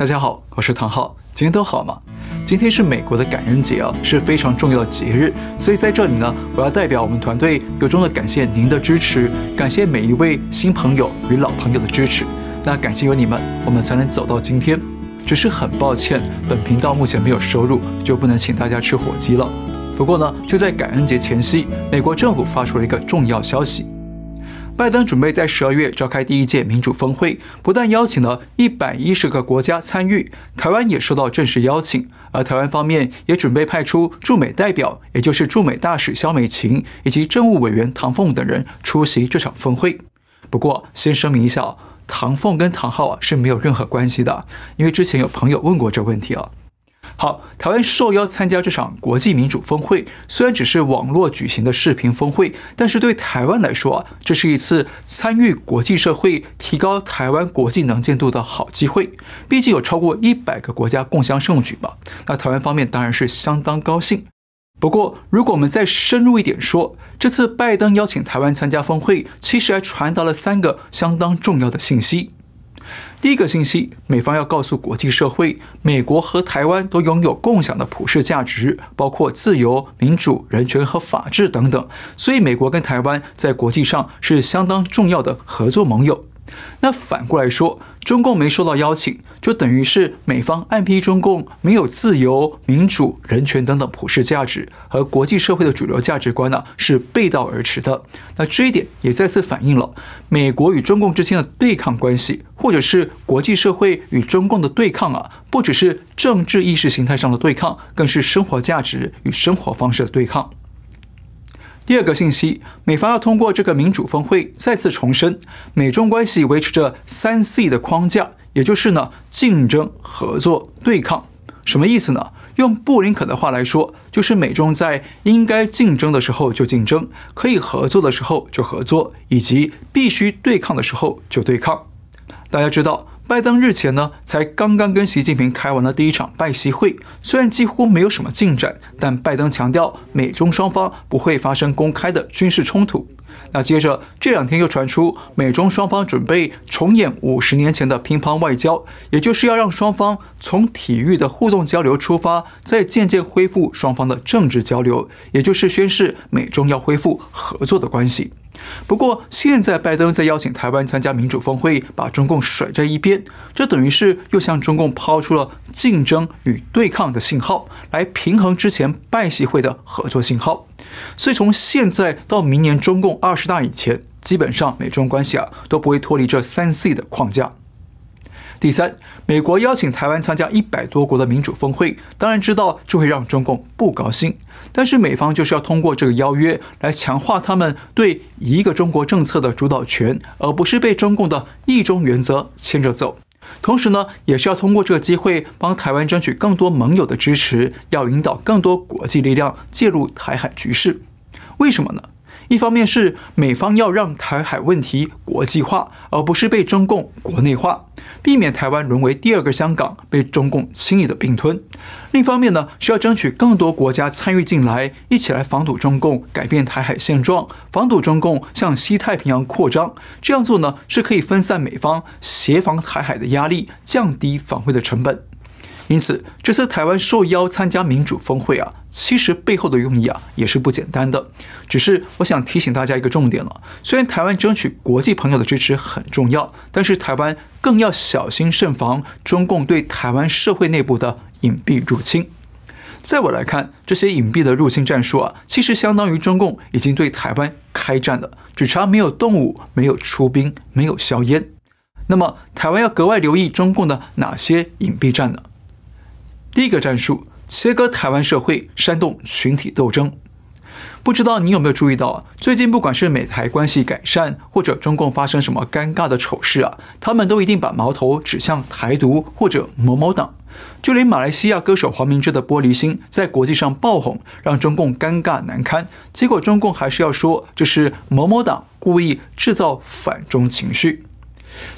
大家好，我是唐浩，今天都好吗？今天是美国的感恩节啊，是非常重要的节日，所以在这里呢，我要代表我们团队由衷的感谢您的支持，感谢每一位新朋友与老朋友的支持。那感谢有你们，我们才能走到今天。只是很抱歉，本频道目前没有收入，就不能请大家吃火鸡了。不过呢，就在感恩节前夕，美国政府发出了一个重要消息。拜登准备在十二月召开第一届民主峰会，不但邀请了一百一十个国家参与，台湾也受到正式邀请。而台湾方面也准备派出驻美代表，也就是驻美大使萧美琴以及政务委员唐凤等人出席这场峰会。不过，先声明一下，唐凤跟唐浩啊是没有任何关系的，因为之前有朋友问过这问题啊。好，台湾受邀参加这场国际民主峰会，虽然只是网络举行的视频峰会，但是对台湾来说啊，这是一次参与国际社会、提高台湾国际能见度的好机会。毕竟有超过一百个国家共襄盛举嘛，那台湾方面当然是相当高兴。不过，如果我们再深入一点说，这次拜登邀请台湾参加峰会，其实还传达了三个相当重要的信息。第一个信息，美方要告诉国际社会，美国和台湾都拥有共享的普世价值，包括自由、民主、人权和法治等等。所以，美国跟台湾在国际上是相当重要的合作盟友。那反过来说，中共没收到邀请，就等于是美方暗批中共没有自由、民主、人权等等普世价值，和国际社会的主流价值观呢是背道而驰的。那这一点也再次反映了美国与中共之间的对抗关系，或者是国际社会与中共的对抗啊，不只是政治意识形态上的对抗，更是生活价值与生活方式的对抗。第二个信息，美方要通过这个民主峰会再次重申，美中关系维持着三 C 的框架，也就是呢竞争、合作、对抗。什么意思呢？用布林肯的话来说，就是美中在应该竞争的时候就竞争，可以合作的时候就合作，以及必须对抗的时候就对抗。大家知道。拜登日前呢，才刚刚跟习近平开完了第一场拜习会，虽然几乎没有什么进展，但拜登强调美中双方不会发生公开的军事冲突。那接着这两天又传出美中双方准备重演五十年前的乒乓外交，也就是要让双方从体育的互动交流出发，再渐渐恢复双方的政治交流，也就是宣示美中要恢复合作的关系。不过，现在拜登在邀请台湾参加民主峰会，把中共甩在一边，这等于是又向中共抛出了竞争与对抗的信号，来平衡之前拜习会的合作信号。所以，从现在到明年中共二十大以前，基本上美中关系啊都不会脱离这三 C 的框架。第三，美国邀请台湾参加一百多国的民主峰会，当然知道这会让中共不高兴。但是美方就是要通过这个邀约来强化他们对一个中国政策的主导权，而不是被中共的一中原则牵着走。同时呢，也是要通过这个机会帮台湾争取更多盟友的支持，要引导更多国际力量介入台海局势。为什么呢？一方面是美方要让台海问题国际化，而不是被中共国内化，避免台湾沦为第二个香港，被中共轻易的并吞。另一方面呢，需要争取更多国家参与进来，一起来防堵中共改变台海现状，防堵中共向西太平洋扩张。这样做呢，是可以分散美方协防台海的压力，降低防卫的成本。因此，这次台湾受邀参加民主峰会啊，其实背后的用意啊也是不简单的。只是我想提醒大家一个重点了：虽然台湾争取国际朋友的支持很重要，但是台湾更要小心慎防中共对台湾社会内部的隐蔽入侵。在我来看，这些隐蔽的入侵战术啊，其实相当于中共已经对台湾开战了，只差没有动武、没有出兵、没有硝烟。那么，台湾要格外留意中共的哪些隐蔽战呢？第一个战术，切割台湾社会，煽动群体斗争。不知道你有没有注意到啊？最近不管是美台关系改善，或者中共发生什么尴尬的丑事啊，他们都一定把矛头指向台独或者某某党。就连马来西亚歌手黄明志的《玻璃心》在国际上爆红，让中共尴尬难堪。结果中共还是要说这是某某党故意制造反中情绪。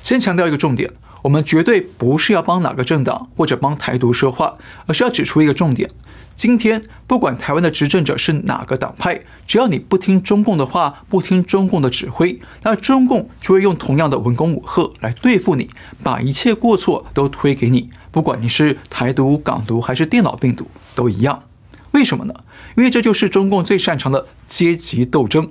先强调一个重点。我们绝对不是要帮哪个政党或者帮台独说话，而是要指出一个重点：今天不管台湾的执政者是哪个党派，只要你不听中共的话，不听中共的指挥，那中共就会用同样的文攻武吓来对付你，把一切过错都推给你。不管你是台独、港独还是电脑病毒，都一样。为什么呢？因为这就是中共最擅长的阶级斗争。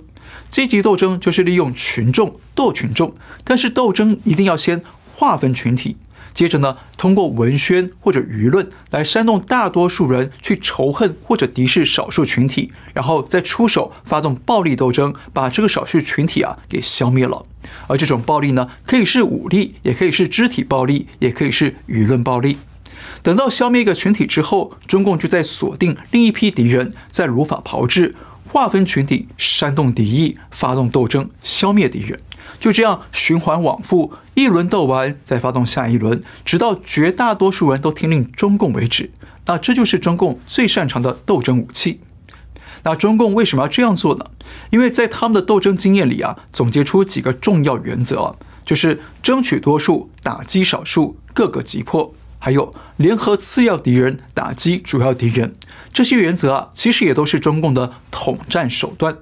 阶级斗争就是利用群众斗群众，但是斗争一定要先划分群体。接着呢，通过文宣或者舆论来煽动大多数人去仇恨或者敌视少数群体，然后再出手发动暴力斗争，把这个少数群体啊给消灭了。而这种暴力呢，可以是武力，也可以是肢体暴力，也可以是舆论暴力。等到消灭一个群体之后，中共就在锁定另一批敌人，再如法炮制，划分群体，煽动敌意，发动斗争，消灭敌人。就这样循环往复，一轮斗完再发动下一轮，直到绝大多数人都听令中共为止。那这就是中共最擅长的斗争武器。那中共为什么要这样做呢？因为在他们的斗争经验里啊，总结出几个重要原则，就是争取多数，打击少数，各个击破，还有联合次要敌人，打击主要敌人。这些原则啊，其实也都是中共的统战手段。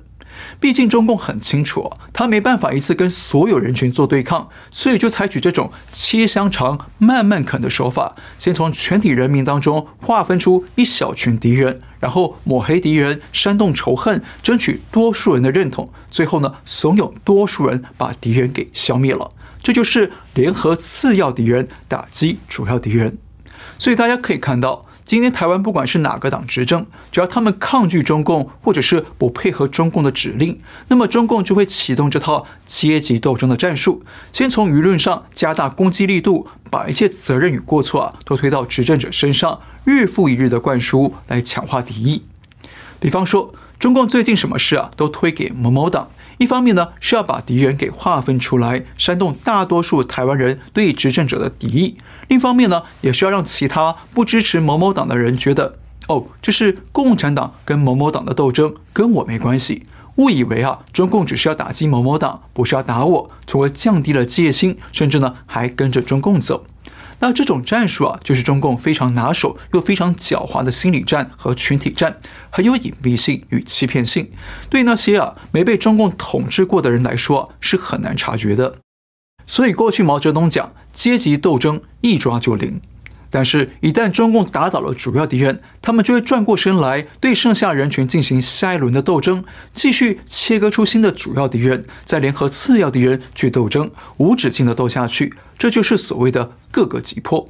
毕竟中共很清楚，他没办法一次跟所有人群做对抗，所以就采取这种切香肠慢慢啃的手法，先从全体人民当中划分出一小群敌人，然后抹黑敌人，煽动仇恨，争取多数人的认同，最后呢，怂恿多数人把敌人给消灭了。这就是联合次要敌人，打击主要敌人。所以大家可以看到。今天台湾不管是哪个党执政，只要他们抗拒中共，或者是不配合中共的指令，那么中共就会启动这套阶级斗争的战术，先从舆论上加大攻击力度，把一切责任与过错啊都推到执政者身上，日复一日的灌输来强化敌意。比方说，中共最近什么事啊都推给某某党。一方面呢，是要把敌人给划分出来，煽动大多数台湾人对执政者的敌意；另一方面呢，也是要让其他不支持某某党的人觉得，哦，这是共产党跟某某党的斗争，跟我没关系。误以为啊，中共只是要打击某某党，不是要打我，从而降低了戒心，甚至呢，还跟着中共走。那这种战术啊，就是中共非常拿手又非常狡猾的心理战和群体战，很有隐蔽性与欺骗性。对那些啊没被中共统治过的人来说，是很难察觉的。所以过去毛泽东讲阶级斗争一抓就灵，但是，一旦中共打倒了主要敌人，他们就会转过身来对剩下人群进行下一轮的斗争，继续切割出新的主要敌人，再联合次要敌人去斗争，无止境的斗下去。这就是所谓的各个击破。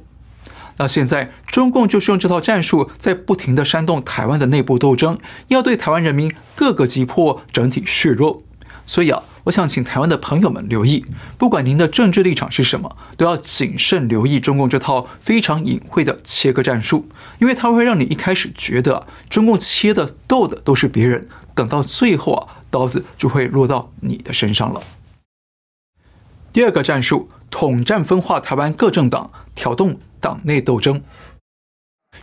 那现在中共就是用这套战术，在不停地煽动台湾的内部斗争，要对台湾人民各个击破，整体削弱。所以啊，我想请台湾的朋友们留意，不管您的政治立场是什么，都要谨慎留意中共这套非常隐晦的切割战术，因为它会让你一开始觉得中共切的斗的都是别人，等到最后啊，刀子就会落到你的身上了。第二个战术，统战分化台湾各政党，挑动党内斗争。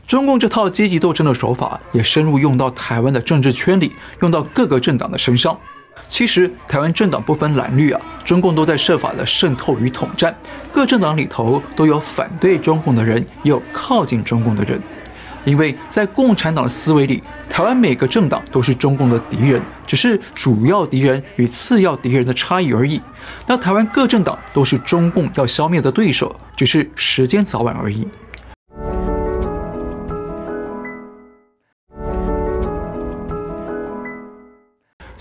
中共这套阶级斗争的手法也深入用到台湾的政治圈里，用到各个政党的身上。其实台湾政党不分蓝绿啊，中共都在设法的渗透与统战。各政党里头都有反对中共的人，也有靠近中共的人。因为在共产党的思维里，台湾每个政党都是中共的敌人，只是主要敌人与次要敌人的差异而已。那台湾各政党都是中共要消灭的对手，只是时间早晚而已。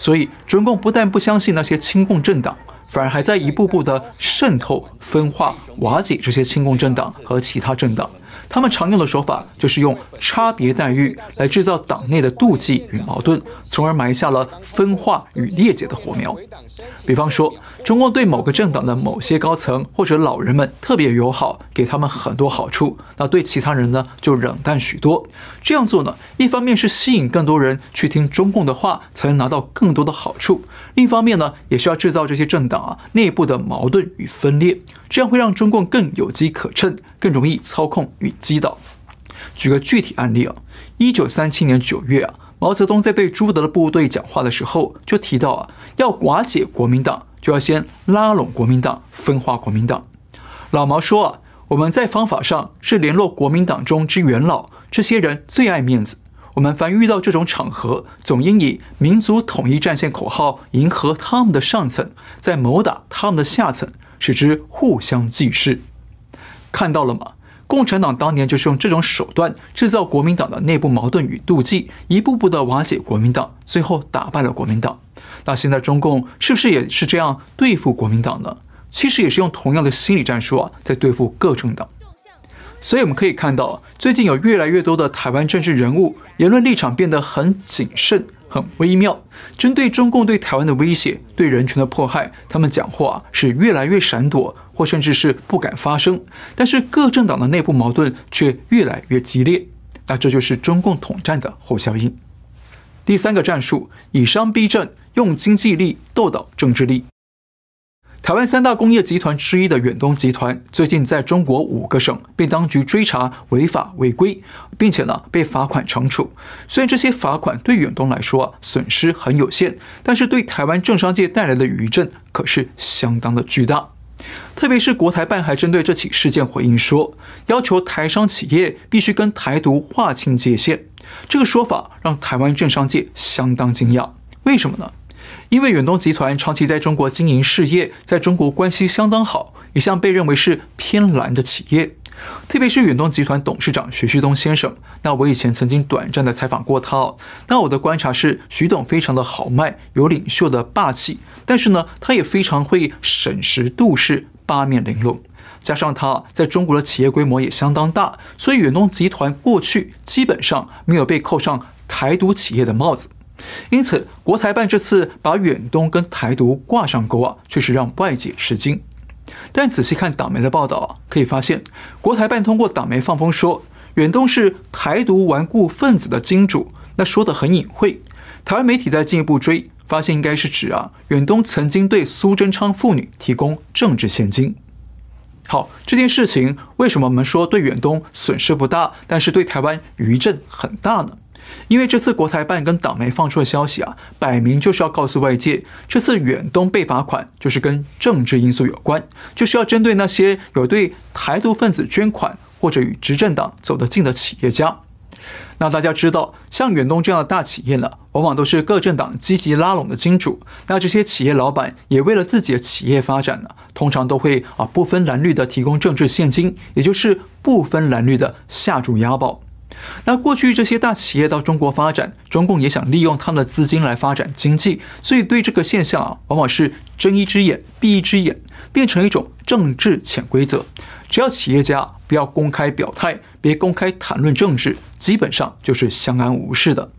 所以，中共不但不相信那些亲共政党，反而还在一步步的渗透、分化、瓦解这些亲共政党和其他政党。他们常用的手法就是用差别待遇来制造党内的妒忌与矛盾，从而埋下了分化与裂解的火苗。比方说，中共对某个政党的某些高层或者老人们特别友好，给他们很多好处；那对其他人呢，就冷淡许多。这样做呢，一方面是吸引更多人去听中共的话，才能拿到更多的好处；另一方面呢，也是要制造这些政党啊内部的矛盾与分裂，这样会让中共更有机可乘，更容易操控与击倒。举个具体案例啊，一九三七年九月啊，毛泽东在对朱德的部队讲话的时候，就提到啊，要瓦解国民党，就要先拉拢国民党，分化国民党。老毛说啊，我们在方法上是联络国民党中之元老，这些人最爱面子，我们凡遇到这种场合，总应以民族统一战线口号迎合他们的上层，再谋打他们的下层，使之互相忌视。看到了吗？共产党当年就是用这种手段制造国民党的内部矛盾与妒忌，一步步的瓦解国民党，最后打败了国民党。那现在中共是不是也是这样对付国民党呢？其实也是用同样的心理战术啊，在对付各政党。所以我们可以看到，最近有越来越多的台湾政治人物言论立场变得很谨慎、很微妙，针对中共对台湾的威胁、对人权的迫害，他们讲话是越来越闪躲，或甚至是不敢发声。但是各政党的内部矛盾却越来越激烈，那这就是中共统战的后效应。第三个战术，以商逼政，用经济力斗倒政治力。台湾三大工业集团之一的远东集团，最近在中国五个省被当局追查违法违规，并且呢被罚款惩处。虽然这些罚款对远东来说啊损失很有限，但是对台湾政商界带来的余震可是相当的巨大。特别是国台办还针对这起事件回应说，要求台商企业必须跟台独划清界限。这个说法让台湾政商界相当惊讶，为什么呢？因为远东集团长期在中国经营事业，在中国关系相当好，一向被认为是偏蓝的企业。特别是远东集团董事长徐旭东先生，那我以前曾经短暂的采访过他哦。那我的观察是，徐董非常的豪迈，有领袖的霸气，但是呢，他也非常会审时度势，八面玲珑。加上他在中国的企业规模也相当大，所以远东集团过去基本上没有被扣上台独企业的帽子。因此，国台办这次把远东跟台独挂上钩啊，确实让外界吃惊。但仔细看党媒的报道啊，可以发现，国台办通过党媒放风说，远东是台独顽固分子的金主，那说得很隐晦。台湾媒体在进一步追，发现应该是指啊，远东曾经对苏贞昌父女提供政治献金。好，这件事情为什么我们说对远东损失不大，但是对台湾余震很大呢？因为这次国台办跟党媒放出的消息啊，摆明就是要告诉外界，这次远东被罚款就是跟政治因素有关，就是要针对那些有对台独分子捐款或者与执政党走得近的企业家。那大家知道，像远东这样的大企业呢，往往都是各政党积极拉拢的金主。那这些企业老板也为了自己的企业发展呢，通常都会啊不分蓝绿的提供政治现金，也就是不分蓝绿的下注押宝。那过去这些大企业到中国发展，中共也想利用他们的资金来发展经济，所以对这个现象啊，往往是睁一只眼闭一只眼，变成一种政治潜规则。只要企业家不要公开表态，别公开谈论政治，基本上就是相安无事的。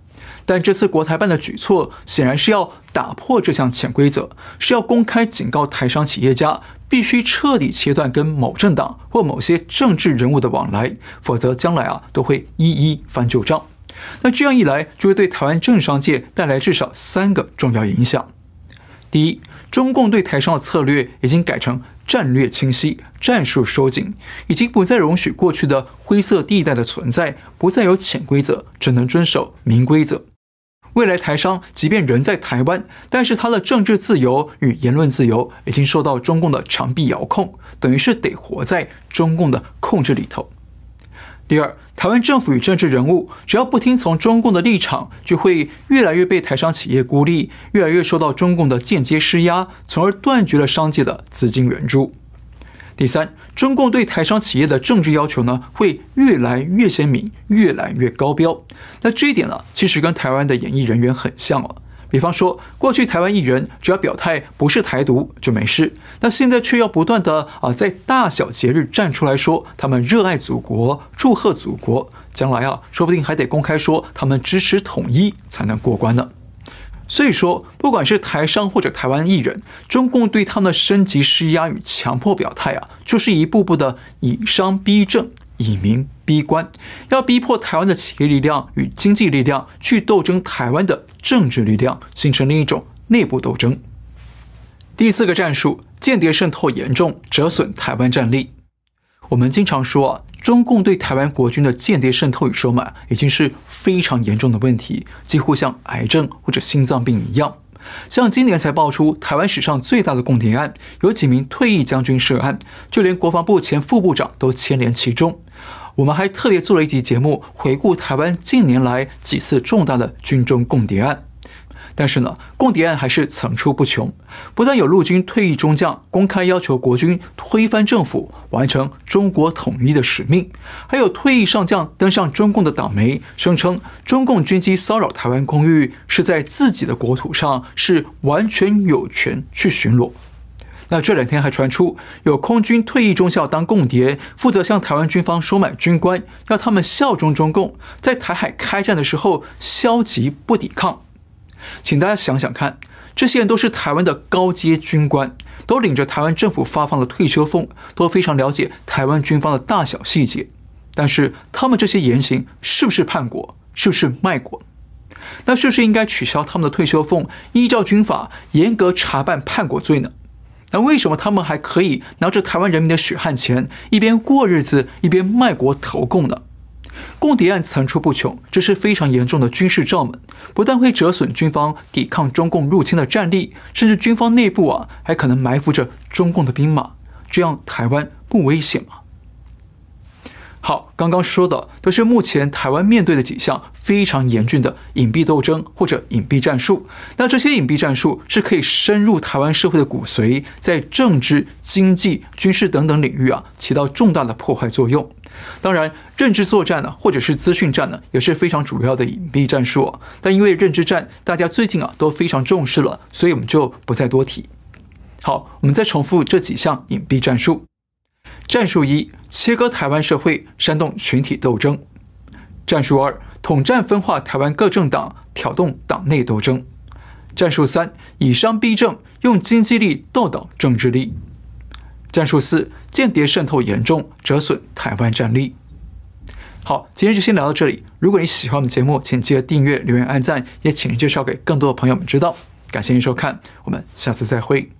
但这次国台办的举措，显然是要打破这项潜规则，是要公开警告台商企业家，必须彻底切断跟某政党或某些政治人物的往来，否则将来啊都会一一翻旧账。那这样一来，就会对台湾政商界带来至少三个重要影响。第一，中共对台商的策略已经改成战略清晰、战术收紧，已经不再容许过去的灰色地带的存在，不再有潜规则，只能遵守明规则。未来台商即便人在台湾，但是他的政治自由与言论自由已经受到中共的长臂遥控，等于是得活在中共的控制里头。第二，台湾政府与政治人物只要不听从中共的立场，就会越来越被台商企业孤立，越来越受到中共的间接施压，从而断绝了商界的资金援助。第三，中共对台商企业的政治要求呢，会越来越鲜明，越来越高标。那这一点呢，其实跟台湾的演艺人员很像哦。比方说，过去台湾艺人只要表态不是台独就没事，那现在却要不断的啊，在大小节日站出来说他们热爱祖国，祝贺祖国。将来啊，说不定还得公开说他们支持统一才能过关呢。所以说，不管是台商或者台湾艺人，中共对他们的升级施压与强迫表态啊，就是一步步的以商逼政，以民逼官，要逼迫台湾的企业力量与经济力量去斗争台湾的政治力量，形成另一种内部斗争。第四个战术，间谍渗透严重，折损台湾战力。我们经常说啊，中共对台湾国军的间谍渗透与收买已经是非常严重的问题，几乎像癌症或者心脏病一样。像今年才爆出台湾史上最大的共谍案，有几名退役将军涉案，就连国防部前副部长都牵连其中。我们还特别做了一集节目，回顾台湾近年来几次重大的军中共谍案。但是呢，共谍案还是层出不穷。不但有陆军退役中将公开要求国军推翻政府，完成中国统一的使命，还有退役上将登上中共的党媒，声称中共军机骚扰台湾空域是在自己的国土上，是完全有权去巡逻。那这两天还传出有空军退役中校当共谍，负责向台湾军方收买军官，要他们效忠中共，在台海开战的时候消极不抵抗。请大家想想看，这些人都是台湾的高阶军官，都领着台湾政府发放的退休俸，都非常了解台湾军方的大小细节。但是他们这些言行是不是叛国？是不是卖国？那是不是应该取消他们的退休俸，依照军法严格查办叛国罪呢？那为什么他们还可以拿着台湾人民的血汗钱，一边过日子，一边卖国投共呢？共谍案层出不穷，这是非常严重的军事罩门，不但会折损军方抵抗中共入侵的战力，甚至军方内部啊还可能埋伏着中共的兵马，这样台湾不危险吗？好，刚刚说的都是目前台湾面对的几项非常严峻的隐蔽斗争或者隐蔽战术。那这些隐蔽战术是可以深入台湾社会的骨髓，在政治、经济、军事等等领域啊起到重大的破坏作用。当然，认知作战呢，或者是资讯战呢，也是非常主要的隐蔽战术。但因为认知战大家最近啊都非常重视了，所以我们就不再多提。好，我们再重复这几项隐蔽战术：战术一，切割台湾社会，煽动群体斗争；战术二，统战分化台湾各政党，挑动党内斗争；战术三，以商逼政，用经济力斗倒政治力。战术四：间谍渗透严重，折损台湾战力。好，今天就先聊到这里。如果你喜欢我们节目，请记得订阅、留言、按赞，也请您介绍给更多的朋友们知道。感谢您收看，我们下次再会。